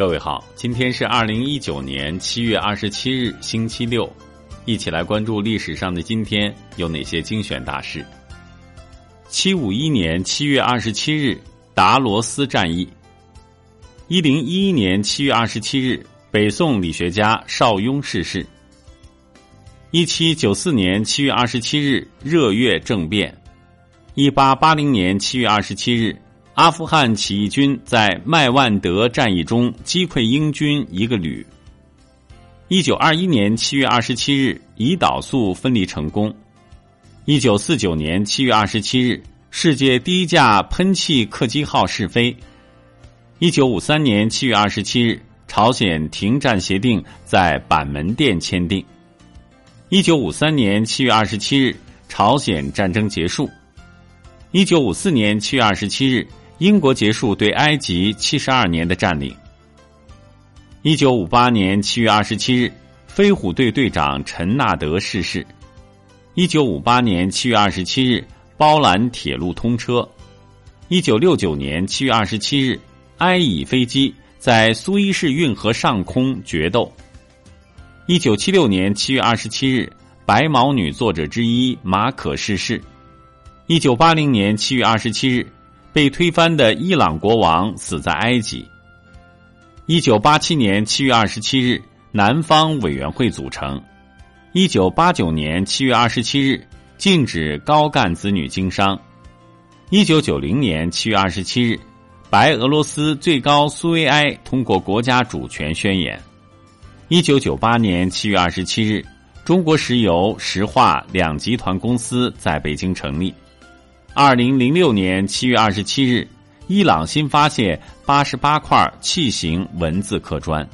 各位好，今天是二零一九年七月二十七日，星期六，一起来关注历史上的今天有哪些精选大事。七五一年七月二十七日，达罗斯战役。一零一一年七月二十七日，北宋理学家邵雍逝世。一七九四年七月二十七日，热月政变。一八八零年七月二十七日。阿富汗起义军在麦万德战役中击溃英军一个旅。一九二一年七月二十七日，胰岛素分离成功。一九四九年七月二十七日，世界第一架喷气客机号试飞。一九五三年七月二十七日，朝鲜停战协定在板门店签订。一九五三年七月二十七日，朝鲜战争结束。一九五四年七月二十七日。英国结束对埃及七十二年的占领。一九五八年七月二十七日，飞虎队队长陈纳德逝世。一九五八年七月二十七日，包兰铁路通车。一九六九年七月二十七日，埃以飞机在苏伊士运河上空决斗。一九七六年七月二十七日，白毛女作者之一马可逝世。一九八零年七月二十七日。被推翻的伊朗国王死在埃及。一九八七年七月二十七日，南方委员会组成。一九八九年七月二十七日，禁止高干子女经商。一九九零年七月二十七日，白俄罗斯最高苏维埃通过国家主权宣言。一九九八年七月二十七日，中国石油石化两集团公司在北京成立。二零零六年七月二十七日，伊朗新发现八十八块器形文字刻砖。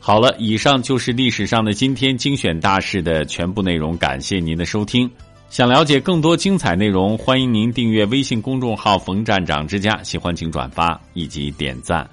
好了，以上就是历史上的今天精选大事的全部内容。感谢您的收听。想了解更多精彩内容，欢迎您订阅微信公众号“冯站长之家”。喜欢请转发以及点赞。